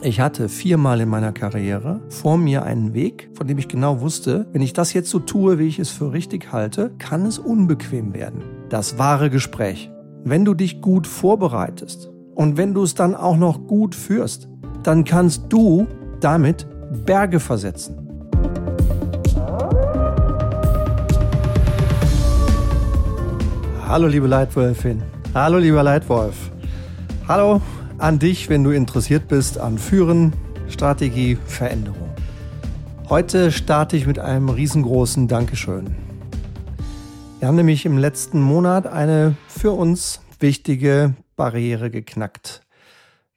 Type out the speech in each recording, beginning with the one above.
Ich hatte viermal in meiner Karriere vor mir einen Weg, von dem ich genau wusste, wenn ich das jetzt so tue, wie ich es für richtig halte, kann es unbequem werden. Das wahre Gespräch. Wenn du dich gut vorbereitest und wenn du es dann auch noch gut führst, dann kannst du damit Berge versetzen. Hallo liebe Leitwölfin. Hallo lieber Leitwolf. Hallo an dich, wenn du interessiert bist an Führen, Strategie, Veränderung. Heute starte ich mit einem riesengroßen Dankeschön. Wir haben nämlich im letzten Monat eine für uns wichtige Barriere geknackt.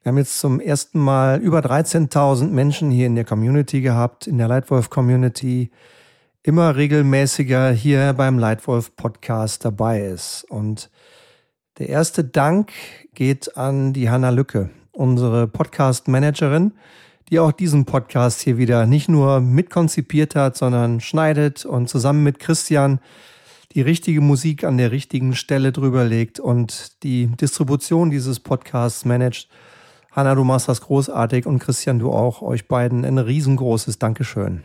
Wir haben jetzt zum ersten Mal über 13.000 Menschen hier in der Community gehabt, in der Leitwolf Community, immer regelmäßiger hier beim Leitwolf Podcast dabei ist. Und der erste Dank geht an die Hanna Lücke, unsere Podcast-Managerin, die auch diesen Podcast hier wieder nicht nur mitkonzipiert hat, sondern schneidet und zusammen mit Christian die richtige Musik an der richtigen Stelle drüber legt und die Distribution dieses Podcasts managt. Hanna, du machst das großartig und Christian, du auch. Euch beiden ein riesengroßes Dankeschön.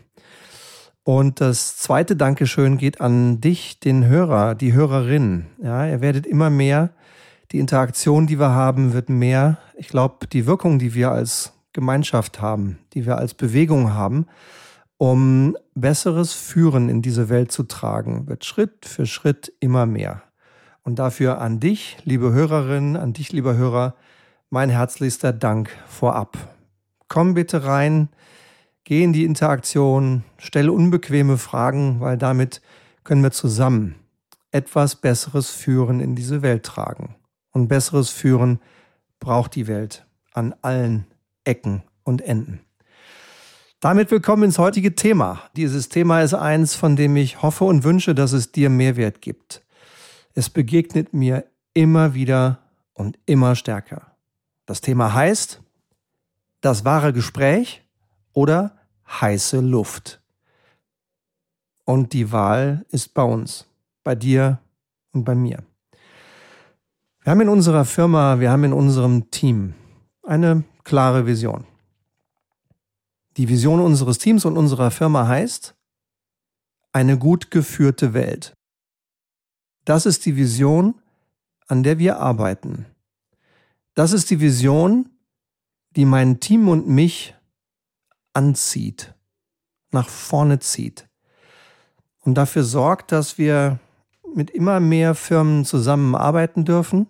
Und das zweite Dankeschön geht an dich, den Hörer, die Hörerin. Ja, ihr werdet immer mehr. Die Interaktion, die wir haben, wird mehr. Ich glaube, die Wirkung, die wir als Gemeinschaft haben, die wir als Bewegung haben, um besseres Führen in diese Welt zu tragen, wird Schritt für Schritt immer mehr. Und dafür an dich, liebe Hörerin, an dich, lieber Hörer, mein herzlichster Dank vorab. Komm bitte rein, Geh in die Interaktion, stelle unbequeme Fragen, weil damit können wir zusammen etwas besseres Führen in diese Welt tragen. Und besseres Führen braucht die Welt an allen Ecken und Enden. Damit willkommen ins heutige Thema. Dieses Thema ist eins, von dem ich hoffe und wünsche, dass es dir Mehrwert gibt. Es begegnet mir immer wieder und immer stärker. Das Thema heißt, das wahre Gespräch oder heiße Luft. Und die Wahl ist bei uns, bei dir und bei mir. Wir haben in unserer Firma, wir haben in unserem Team eine klare Vision. Die Vision unseres Teams und unserer Firma heißt eine gut geführte Welt. Das ist die Vision, an der wir arbeiten. Das ist die Vision, die mein Team und mich anzieht, nach vorne zieht und dafür sorgt, dass wir mit immer mehr Firmen zusammenarbeiten dürfen.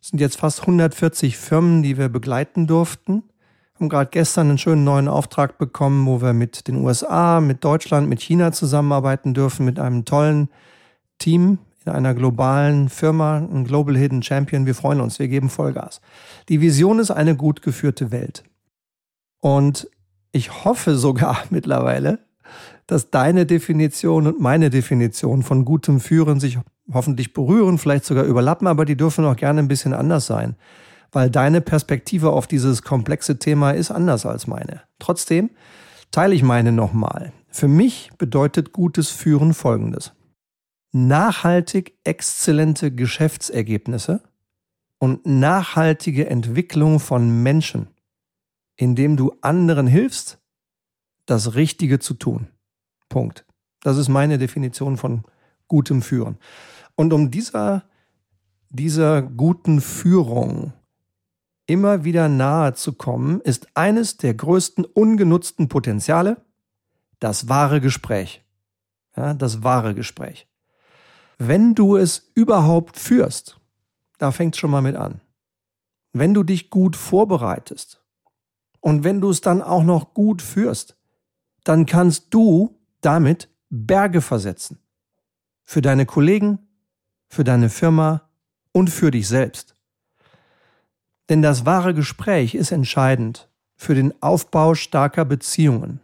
Es sind jetzt fast 140 Firmen, die wir begleiten durften. Wir haben gerade gestern einen schönen neuen Auftrag bekommen, wo wir mit den USA, mit Deutschland, mit China zusammenarbeiten dürfen, mit einem tollen Team in einer globalen Firma, ein Global Hidden Champion. Wir freuen uns, wir geben Vollgas. Die Vision ist eine gut geführte Welt. Und ich hoffe sogar mittlerweile, dass deine Definition und meine Definition von gutem Führen sich hoffentlich berühren, vielleicht sogar überlappen, aber die dürfen auch gerne ein bisschen anders sein, weil deine Perspektive auf dieses komplexe Thema ist anders als meine. Trotzdem teile ich meine nochmal. Für mich bedeutet gutes Führen Folgendes. Nachhaltig exzellente Geschäftsergebnisse und nachhaltige Entwicklung von Menschen indem du anderen hilfst, das Richtige zu tun. Punkt. Das ist meine Definition von gutem Führen. Und um dieser, dieser guten Führung immer wieder nahe zu kommen, ist eines der größten ungenutzten Potenziale das wahre Gespräch. Ja, das wahre Gespräch. Wenn du es überhaupt führst, da fängt es schon mal mit an. Wenn du dich gut vorbereitest, und wenn du es dann auch noch gut führst, dann kannst du damit Berge versetzen. Für deine Kollegen, für deine Firma und für dich selbst. Denn das wahre Gespräch ist entscheidend für den Aufbau starker Beziehungen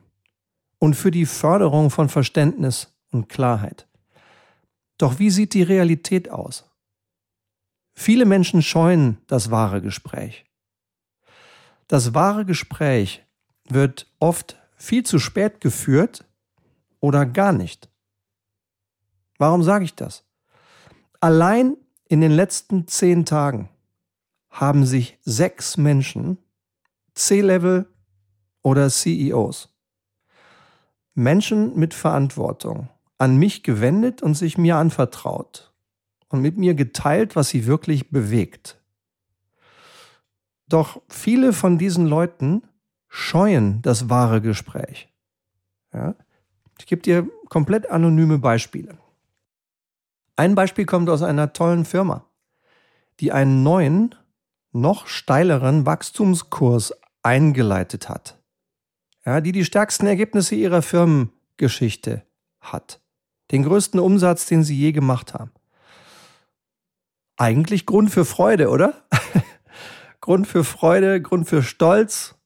und für die Förderung von Verständnis und Klarheit. Doch wie sieht die Realität aus? Viele Menschen scheuen das wahre Gespräch. Das wahre Gespräch wird oft viel zu spät geführt oder gar nicht. Warum sage ich das? Allein in den letzten zehn Tagen haben sich sechs Menschen, C-Level oder CEOs. Menschen mit Verantwortung, an mich gewendet und sich mir anvertraut und mit mir geteilt, was sie wirklich bewegt. Doch viele von diesen Leuten scheuen das wahre Gespräch. Ja? Ich gebe dir komplett anonyme Beispiele. Ein Beispiel kommt aus einer tollen Firma, die einen neuen, noch steileren Wachstumskurs eingeleitet hat. Ja, die die stärksten Ergebnisse ihrer Firmengeschichte hat. Den größten Umsatz, den sie je gemacht haben. Eigentlich Grund für Freude, oder? Grund für Freude, Grund für Stolz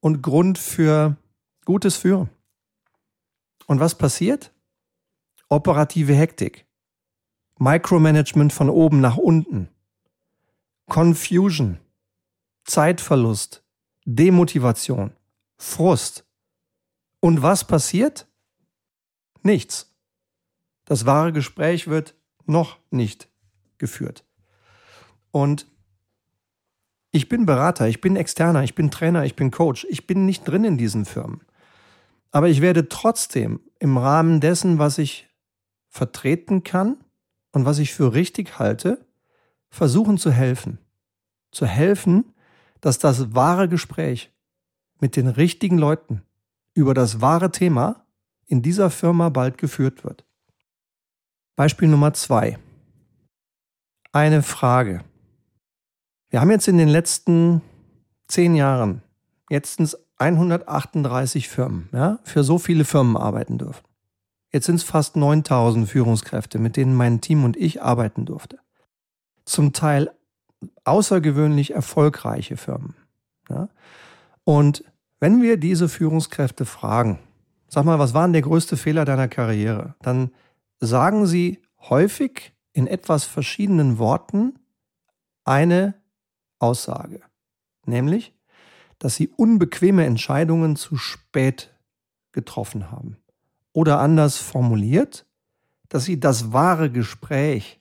und Grund für gutes Führen. Und was passiert? Operative Hektik. Micromanagement von oben nach unten. Confusion. Zeitverlust. Demotivation. Frust. Und was passiert? Nichts. Das wahre Gespräch wird noch nicht geführt. Und ich bin Berater, ich bin Externer, ich bin Trainer, ich bin Coach. Ich bin nicht drin in diesen Firmen. Aber ich werde trotzdem im Rahmen dessen, was ich vertreten kann und was ich für richtig halte, versuchen zu helfen. Zu helfen, dass das wahre Gespräch mit den richtigen Leuten über das wahre Thema in dieser Firma bald geführt wird. Beispiel Nummer zwei. Eine Frage. Wir haben jetzt in den letzten zehn Jahren jetzt 138 Firmen, ja, für so viele Firmen arbeiten dürfen. Jetzt sind es fast 9000 Führungskräfte, mit denen mein Team und ich arbeiten durfte. Zum Teil außergewöhnlich erfolgreiche Firmen. Ja. Und wenn wir diese Führungskräfte fragen, sag mal, was war denn der größte Fehler deiner Karriere? Dann sagen sie häufig in etwas verschiedenen Worten eine Aussage. Nämlich, dass sie unbequeme Entscheidungen zu spät getroffen haben. Oder anders formuliert, dass sie das wahre Gespräch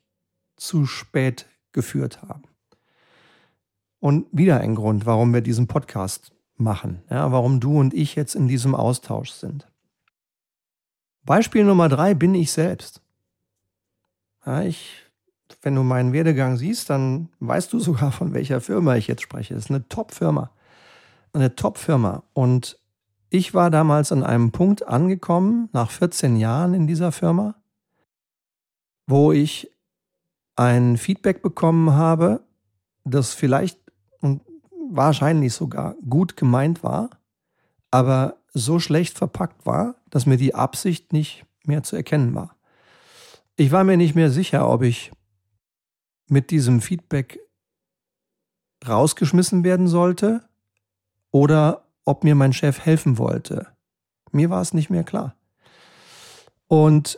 zu spät geführt haben. Und wieder ein Grund, warum wir diesen Podcast machen, ja, warum du und ich jetzt in diesem Austausch sind. Beispiel Nummer drei bin ich selbst. Ja, ich, wenn du meinen Werdegang siehst, dann weißt du sogar, von welcher Firma ich jetzt spreche. Es ist eine Top-Firma eine Top-Firma. Und ich war damals an einem Punkt angekommen, nach 14 Jahren in dieser Firma, wo ich ein Feedback bekommen habe, das vielleicht und wahrscheinlich sogar gut gemeint war, aber so schlecht verpackt war, dass mir die Absicht nicht mehr zu erkennen war. Ich war mir nicht mehr sicher, ob ich mit diesem Feedback rausgeschmissen werden sollte oder ob mir mein Chef helfen wollte. Mir war es nicht mehr klar. Und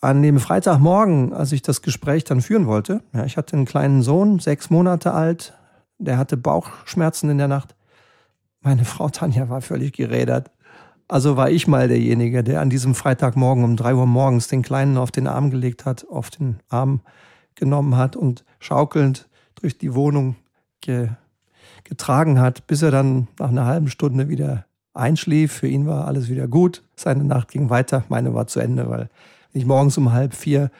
an dem Freitagmorgen, als ich das Gespräch dann führen wollte, ja, ich hatte einen kleinen Sohn, sechs Monate alt, der hatte Bauchschmerzen in der Nacht. Meine Frau Tanja war völlig gerädert. Also war ich mal derjenige, der an diesem Freitagmorgen um drei Uhr morgens den Kleinen auf den Arm gelegt hat, auf den Arm genommen hat und schaukelnd durch die Wohnung ge getragen hat, bis er dann nach einer halben Stunde wieder einschlief. Für ihn war alles wieder gut. Seine Nacht ging weiter, meine war zu Ende, weil wenn ich morgens um halb vier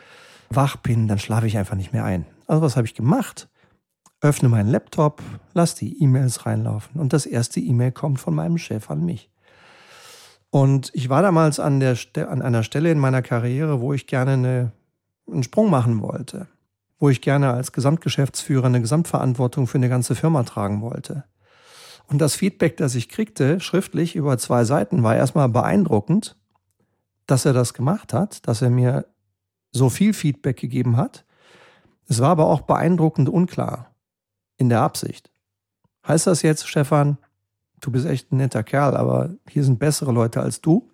wach bin, dann schlafe ich einfach nicht mehr ein. Also was habe ich gemacht? Öffne meinen Laptop, lass die E-Mails reinlaufen und das erste E-Mail kommt von meinem Chef an mich. Und ich war damals an, der, an einer Stelle in meiner Karriere, wo ich gerne eine, einen Sprung machen wollte wo ich gerne als Gesamtgeschäftsführer eine Gesamtverantwortung für eine ganze Firma tragen wollte. Und das Feedback, das ich kriegte, schriftlich über zwei Seiten, war erstmal beeindruckend, dass er das gemacht hat, dass er mir so viel Feedback gegeben hat. Es war aber auch beeindruckend unklar in der Absicht. Heißt das jetzt, Stefan, du bist echt ein netter Kerl, aber hier sind bessere Leute als du?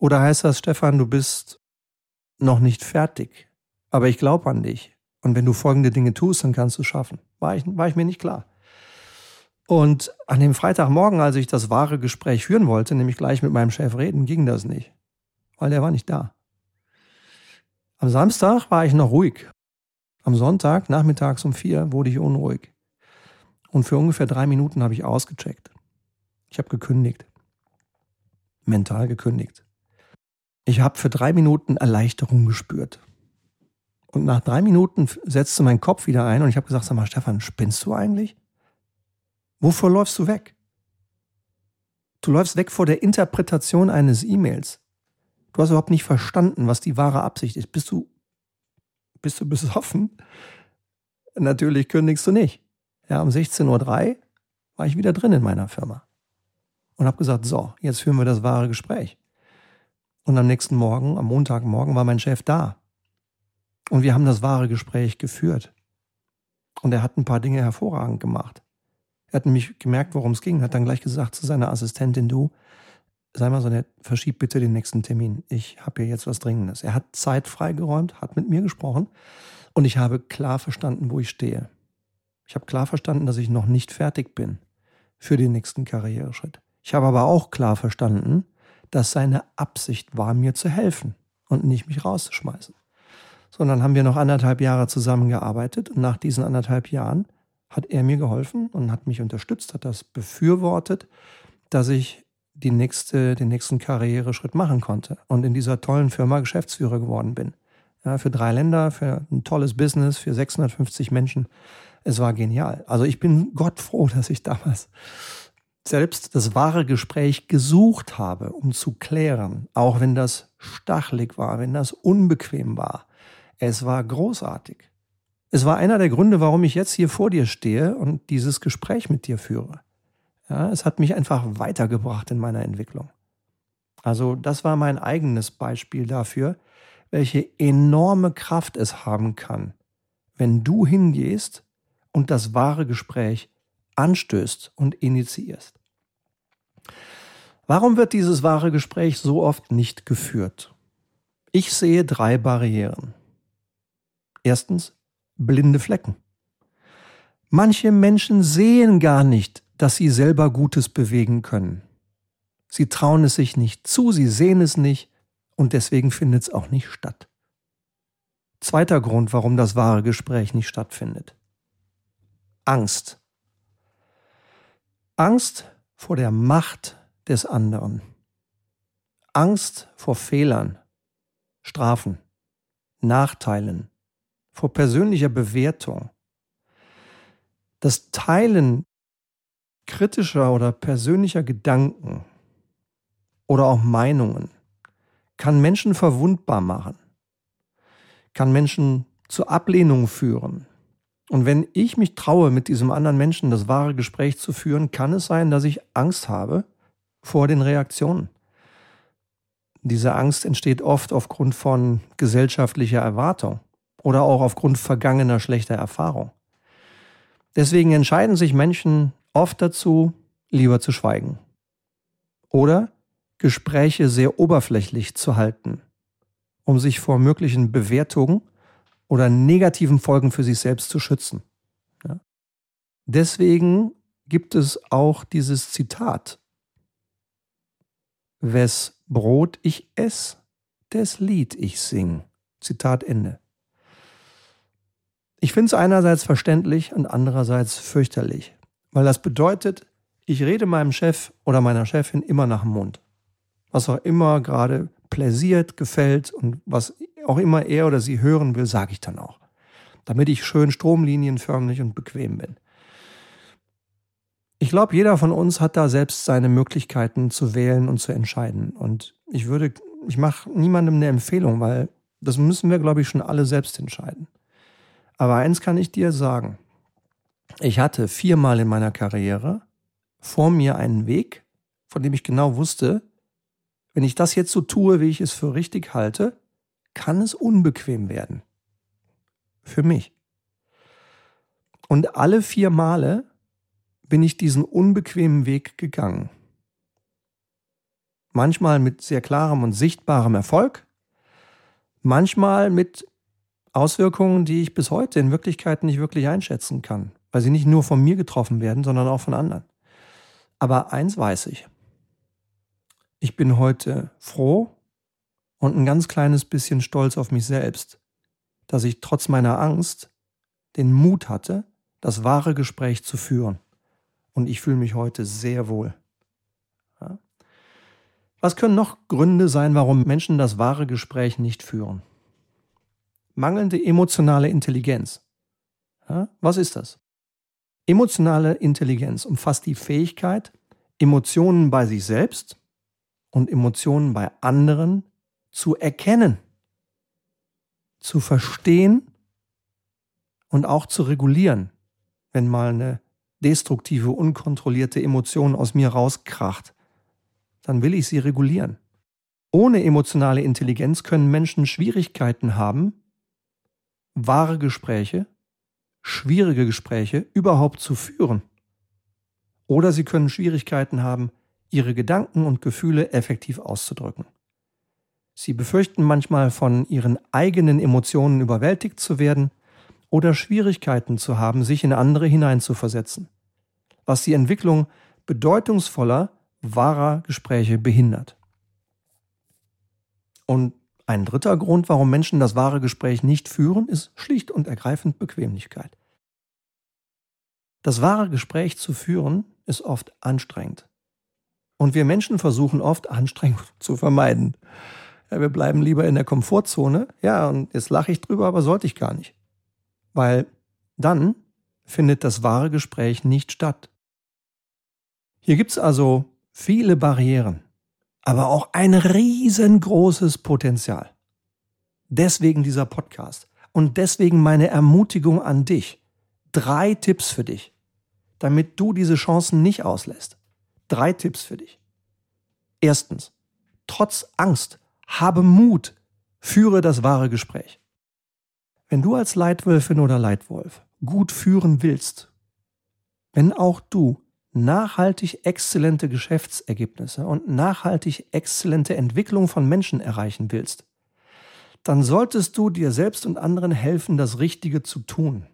Oder heißt das, Stefan, du bist noch nicht fertig, aber ich glaube an dich. Und wenn du folgende Dinge tust, dann kannst du es schaffen. War ich, war ich mir nicht klar. Und an dem Freitagmorgen, als ich das wahre Gespräch führen wollte, nämlich gleich mit meinem Chef reden, ging das nicht. Weil der war nicht da. Am Samstag war ich noch ruhig. Am Sonntag, nachmittags um vier, wurde ich unruhig. Und für ungefähr drei Minuten habe ich ausgecheckt. Ich habe gekündigt. mental gekündigt. Ich habe für drei Minuten Erleichterung gespürt. Und nach drei Minuten setzte mein Kopf wieder ein und ich habe gesagt, sag mal, Stefan, spinnst du eigentlich? Wovor läufst du weg? Du läufst weg vor der Interpretation eines E-Mails. Du hast überhaupt nicht verstanden, was die wahre Absicht ist. Bist du, bist du besoffen? Natürlich kündigst du nicht. Ja, um 16.03 Uhr war ich wieder drin in meiner Firma und habe gesagt, so, jetzt führen wir das wahre Gespräch. Und am nächsten Morgen, am Montagmorgen, war mein Chef da. Und wir haben das wahre Gespräch geführt. Und er hat ein paar Dinge hervorragend gemacht. Er hat nämlich gemerkt, worum es ging, hat dann gleich gesagt zu seiner Assistentin, du, sei mal so nett, verschieb bitte den nächsten Termin. Ich habe hier jetzt was Dringendes. Er hat Zeit freigeräumt, hat mit mir gesprochen und ich habe klar verstanden, wo ich stehe. Ich habe klar verstanden, dass ich noch nicht fertig bin für den nächsten Karriereschritt. Ich habe aber auch klar verstanden, dass seine Absicht war, mir zu helfen und nicht mich rauszuschmeißen. Sondern haben wir noch anderthalb Jahre zusammengearbeitet und nach diesen anderthalb Jahren hat er mir geholfen und hat mich unterstützt, hat das befürwortet, dass ich die nächste, den nächsten Karriereschritt machen konnte und in dieser tollen Firma Geschäftsführer geworden bin. Ja, für drei Länder, für ein tolles Business, für 650 Menschen. Es war genial. Also ich bin Gott froh, dass ich damals selbst das wahre Gespräch gesucht habe, um zu klären, auch wenn das stachelig war, wenn das unbequem war. Es war großartig. Es war einer der Gründe, warum ich jetzt hier vor dir stehe und dieses Gespräch mit dir führe. Ja, es hat mich einfach weitergebracht in meiner Entwicklung. Also das war mein eigenes Beispiel dafür, welche enorme Kraft es haben kann, wenn du hingehst und das wahre Gespräch anstößt und initiierst. Warum wird dieses wahre Gespräch so oft nicht geführt? Ich sehe drei Barrieren. Erstens blinde Flecken. Manche Menschen sehen gar nicht, dass sie selber Gutes bewegen können. Sie trauen es sich nicht zu, sie sehen es nicht und deswegen findet es auch nicht statt. Zweiter Grund, warum das wahre Gespräch nicht stattfindet. Angst. Angst vor der Macht des anderen. Angst vor Fehlern, Strafen, Nachteilen, vor persönlicher Bewertung. Das Teilen kritischer oder persönlicher Gedanken oder auch Meinungen kann Menschen verwundbar machen, kann Menschen zur Ablehnung führen, und wenn ich mich traue, mit diesem anderen Menschen das wahre Gespräch zu führen, kann es sein, dass ich Angst habe vor den Reaktionen. Diese Angst entsteht oft aufgrund von gesellschaftlicher Erwartung oder auch aufgrund vergangener schlechter Erfahrung. Deswegen entscheiden sich Menschen oft dazu, lieber zu schweigen oder Gespräche sehr oberflächlich zu halten, um sich vor möglichen Bewertungen oder negativen Folgen für sich selbst zu schützen. Ja? Deswegen gibt es auch dieses Zitat. Wes Brot ich ess, des Lied ich sing. Zitat Ende. Ich finde es einerseits verständlich und andererseits fürchterlich, weil das bedeutet, ich rede meinem Chef oder meiner Chefin immer nach dem Mund. Was auch immer gerade pläsiert, gefällt und was auch immer er oder sie hören will, sage ich dann auch. Damit ich schön stromlinienförmig und bequem bin. Ich glaube, jeder von uns hat da selbst seine Möglichkeiten zu wählen und zu entscheiden. Und ich würde, ich mache niemandem eine Empfehlung, weil das müssen wir, glaube ich, schon alle selbst entscheiden. Aber eins kann ich dir sagen. Ich hatte viermal in meiner Karriere vor mir einen Weg, von dem ich genau wusste, wenn ich das jetzt so tue, wie ich es für richtig halte, kann es unbequem werden. Für mich. Und alle vier Male bin ich diesen unbequemen Weg gegangen. Manchmal mit sehr klarem und sichtbarem Erfolg, manchmal mit Auswirkungen, die ich bis heute in Wirklichkeit nicht wirklich einschätzen kann, weil sie nicht nur von mir getroffen werden, sondern auch von anderen. Aber eins weiß ich. Ich bin heute froh und ein ganz kleines bisschen stolz auf mich selbst, dass ich trotz meiner Angst den Mut hatte, das wahre Gespräch zu führen. Und ich fühle mich heute sehr wohl. Was können noch Gründe sein, warum Menschen das wahre Gespräch nicht führen? Mangelnde emotionale Intelligenz. Ja, was ist das? Emotionale Intelligenz umfasst die Fähigkeit, Emotionen bei sich selbst und Emotionen bei anderen zu erkennen, zu verstehen und auch zu regulieren, wenn mal eine destruktive, unkontrollierte Emotion aus mir rauskracht, dann will ich sie regulieren. Ohne emotionale Intelligenz können Menschen Schwierigkeiten haben, wahre Gespräche, schwierige Gespräche überhaupt zu führen. Oder sie können Schwierigkeiten haben, ihre Gedanken und Gefühle effektiv auszudrücken. Sie befürchten manchmal von ihren eigenen Emotionen überwältigt zu werden oder Schwierigkeiten zu haben, sich in andere hineinzuversetzen, was die Entwicklung bedeutungsvoller, wahrer Gespräche behindert. Und ein dritter Grund, warum Menschen das wahre Gespräch nicht führen, ist schlicht und ergreifend Bequemlichkeit. Das wahre Gespräch zu führen ist oft anstrengend. Und wir Menschen versuchen oft, Anstrengung zu vermeiden. Ja, wir bleiben lieber in der Komfortzone. Ja, und jetzt lache ich drüber, aber sollte ich gar nicht weil dann findet das wahre Gespräch nicht statt. Hier gibt's also viele Barrieren, aber auch ein riesengroßes Potenzial. Deswegen dieser Podcast und deswegen meine Ermutigung an dich. Drei Tipps für dich, damit du diese Chancen nicht auslässt. Drei Tipps für dich. Erstens, trotz Angst, habe Mut, führe das wahre Gespräch. Wenn du als Leitwölfin oder Leitwolf gut führen willst, wenn auch du nachhaltig exzellente Geschäftsergebnisse und nachhaltig exzellente Entwicklung von Menschen erreichen willst, dann solltest du dir selbst und anderen helfen, das Richtige zu tun.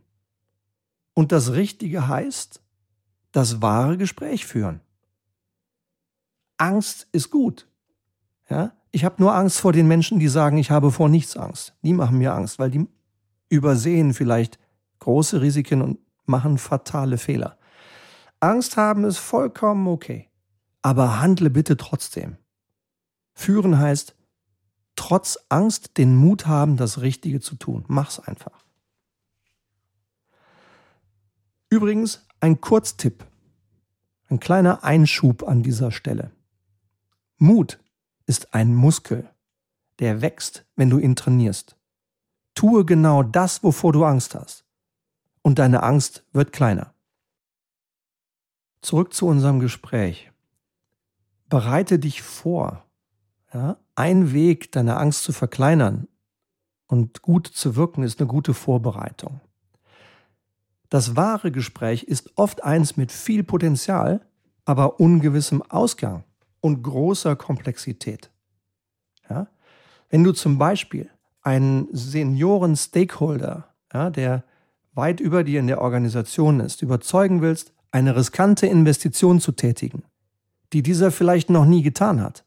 Und das Richtige heißt, das wahre Gespräch führen. Angst ist gut. Ja? Ich habe nur Angst vor den Menschen, die sagen, ich habe vor nichts Angst. Die machen mir Angst, weil die übersehen vielleicht große Risiken und machen fatale Fehler. Angst haben ist vollkommen okay. Aber handle bitte trotzdem. Führen heißt, trotz Angst den Mut haben, das Richtige zu tun. Mach's einfach. Übrigens ein Kurztipp, ein kleiner Einschub an dieser Stelle. Mut ist ein Muskel, der wächst, wenn du ihn trainierst. Tue genau das, wovor du Angst hast. Und deine Angst wird kleiner. Zurück zu unserem Gespräch. Bereite dich vor. Ja? Ein Weg, deine Angst zu verkleinern und gut zu wirken, ist eine gute Vorbereitung. Das wahre Gespräch ist oft eins mit viel Potenzial, aber ungewissem Ausgang und großer Komplexität. Ja? Wenn du zum Beispiel einen Senioren-Stakeholder, ja, der weit über dir in der Organisation ist, überzeugen willst, eine riskante Investition zu tätigen, die dieser vielleicht noch nie getan hat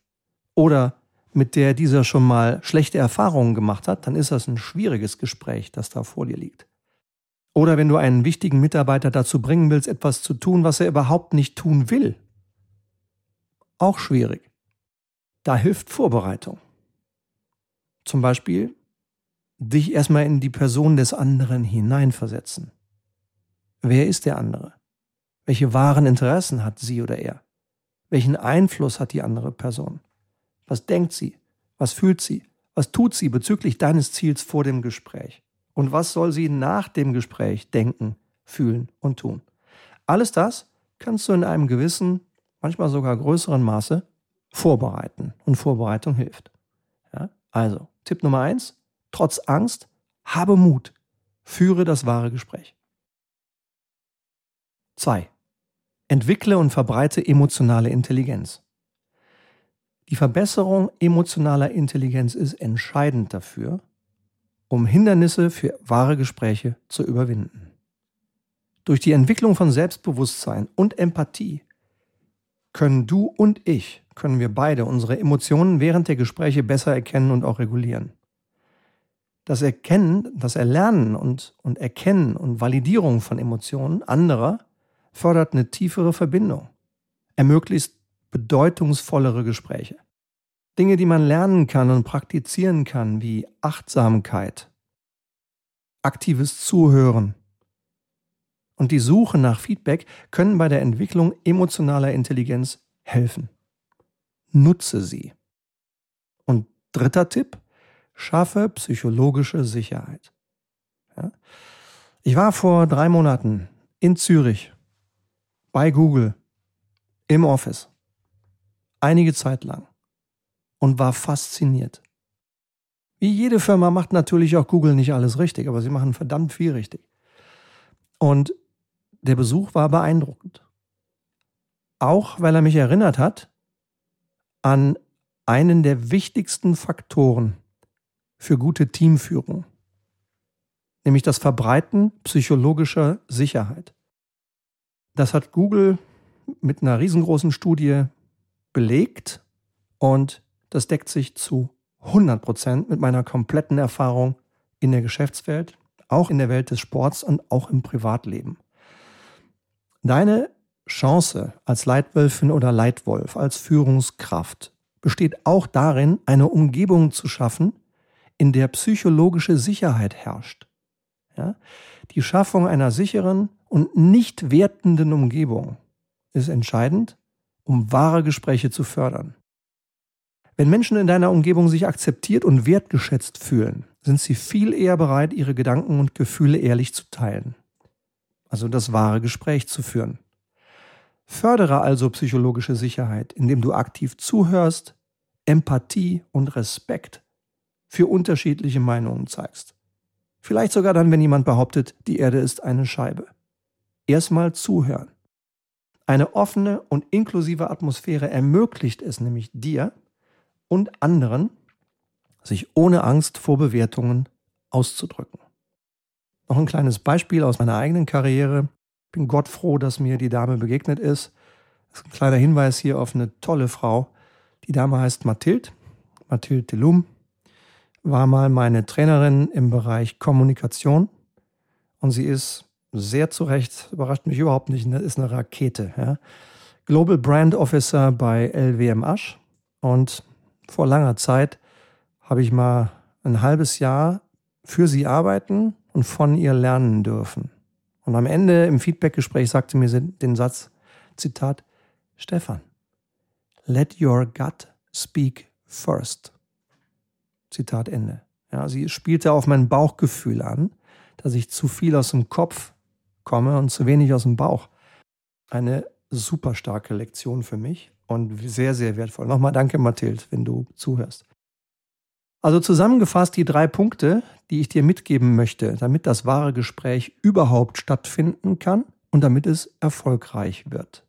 oder mit der dieser schon mal schlechte Erfahrungen gemacht hat, dann ist das ein schwieriges Gespräch, das da vor dir liegt. Oder wenn du einen wichtigen Mitarbeiter dazu bringen willst, etwas zu tun, was er überhaupt nicht tun will. Auch schwierig. Da hilft Vorbereitung. Zum Beispiel dich erstmal in die Person des anderen hineinversetzen. Wer ist der andere? Welche wahren Interessen hat sie oder er? Welchen Einfluss hat die andere Person? Was denkt sie? Was fühlt sie? Was tut sie bezüglich deines Ziels vor dem Gespräch? Und was soll sie nach dem Gespräch denken, fühlen und tun? Alles das kannst du in einem gewissen, manchmal sogar größeren Maße vorbereiten. Und Vorbereitung hilft. Ja? Also, Tipp Nummer eins, trotz Angst, habe Mut, führe das wahre Gespräch. 2. Entwickle und verbreite emotionale Intelligenz. Die Verbesserung emotionaler Intelligenz ist entscheidend dafür, um Hindernisse für wahre Gespräche zu überwinden. Durch die Entwicklung von Selbstbewusstsein und Empathie können du und ich, können wir beide unsere Emotionen während der Gespräche besser erkennen und auch regulieren. Das Erkennen, das Erlernen und, und Erkennen und Validierung von Emotionen anderer fördert eine tiefere Verbindung, ermöglicht bedeutungsvollere Gespräche. Dinge, die man lernen kann und praktizieren kann, wie Achtsamkeit, aktives Zuhören und die Suche nach Feedback können bei der Entwicklung emotionaler Intelligenz helfen. Nutze sie. Und dritter Tipp, schaffe psychologische Sicherheit. Ja? Ich war vor drei Monaten in Zürich bei Google im Office einige Zeit lang und war fasziniert. Wie jede Firma macht natürlich auch Google nicht alles richtig, aber sie machen verdammt viel richtig. Und der Besuch war beeindruckend. Auch weil er mich erinnert hat an einen der wichtigsten Faktoren für gute Teamführung, nämlich das Verbreiten psychologischer Sicherheit. Das hat Google mit einer riesengroßen Studie belegt und das deckt sich zu 100 Prozent mit meiner kompletten Erfahrung in der Geschäftswelt, auch in der Welt des Sports und auch im Privatleben. Deine Chance als Leitwölfin oder Leitwolf, als Führungskraft besteht auch darin, eine Umgebung zu schaffen, in der psychologische Sicherheit herrscht. Ja? Die Schaffung einer sicheren und nicht wertenden Umgebung ist entscheidend, um wahre Gespräche zu fördern. Wenn Menschen in deiner Umgebung sich akzeptiert und wertgeschätzt fühlen, sind sie viel eher bereit, ihre Gedanken und Gefühle ehrlich zu teilen. Also das wahre Gespräch zu führen. Fördere also psychologische Sicherheit, indem du aktiv zuhörst, Empathie und Respekt für unterschiedliche Meinungen zeigst. Vielleicht sogar dann, wenn jemand behauptet, die Erde ist eine Scheibe. Erstmal zuhören. Eine offene und inklusive Atmosphäre ermöglicht es nämlich dir, und anderen, sich ohne Angst vor Bewertungen auszudrücken. Noch ein kleines Beispiel aus meiner eigenen Karriere. Ich bin Gott froh, dass mir die Dame begegnet ist. Das ist ein kleiner Hinweis hier auf eine tolle Frau. Die Dame heißt Mathilde, Mathilde Delum, war mal meine Trainerin im Bereich Kommunikation und sie ist sehr zu Recht, überrascht mich überhaupt nicht, ist eine Rakete. Ja. Global Brand Officer bei LWM Asch und vor langer Zeit habe ich mal ein halbes Jahr für sie arbeiten und von ihr lernen dürfen. Und am Ende im Feedbackgespräch sagte mir den Satz, Zitat, Stefan, let your gut speak first. Zitat Ende. Ja, sie spielte auf mein Bauchgefühl an, dass ich zu viel aus dem Kopf komme und zu wenig aus dem Bauch. Eine super starke Lektion für mich und sehr, sehr wertvoll. Nochmal danke, Mathild, wenn du zuhörst. Also zusammengefasst die drei Punkte, die ich dir mitgeben möchte, damit das wahre Gespräch überhaupt stattfinden kann und damit es erfolgreich wird.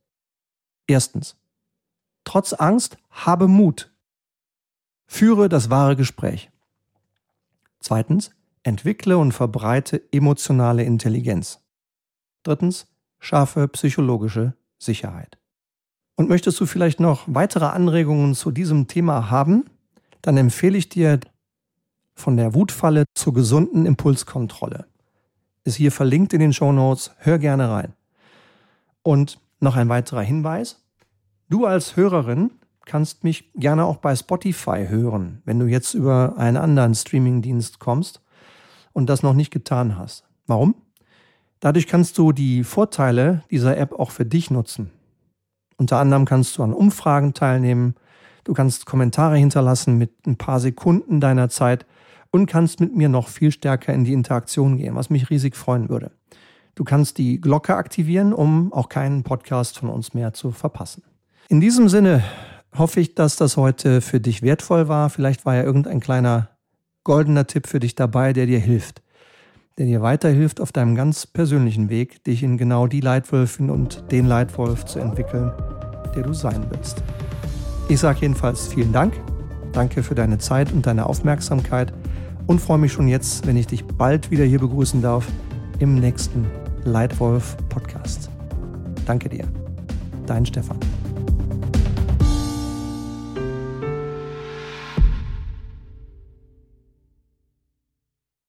Erstens. Trotz Angst habe Mut. Führe das wahre Gespräch. Zweitens. Entwickle und verbreite emotionale Intelligenz. Drittens. Schaffe psychologische Sicherheit. Und möchtest du vielleicht noch weitere Anregungen zu diesem Thema haben, dann empfehle ich dir von der Wutfalle zur gesunden Impulskontrolle. Ist hier verlinkt in den Show Notes. Hör gerne rein. Und noch ein weiterer Hinweis. Du als Hörerin kannst mich gerne auch bei Spotify hören, wenn du jetzt über einen anderen Streamingdienst kommst und das noch nicht getan hast. Warum? Dadurch kannst du die Vorteile dieser App auch für dich nutzen. Unter anderem kannst du an Umfragen teilnehmen, du kannst Kommentare hinterlassen mit ein paar Sekunden deiner Zeit und kannst mit mir noch viel stärker in die Interaktion gehen, was mich riesig freuen würde. Du kannst die Glocke aktivieren, um auch keinen Podcast von uns mehr zu verpassen. In diesem Sinne hoffe ich, dass das heute für dich wertvoll war. Vielleicht war ja irgendein kleiner goldener Tipp für dich dabei, der dir hilft der dir weiterhilft auf deinem ganz persönlichen Weg, dich in genau die Leitwölfin und den Leitwolf zu entwickeln, der du sein willst. Ich sage jedenfalls vielen Dank, danke für deine Zeit und deine Aufmerksamkeit und freue mich schon jetzt, wenn ich dich bald wieder hier begrüßen darf im nächsten Leitwolf Podcast. Danke dir, dein Stefan.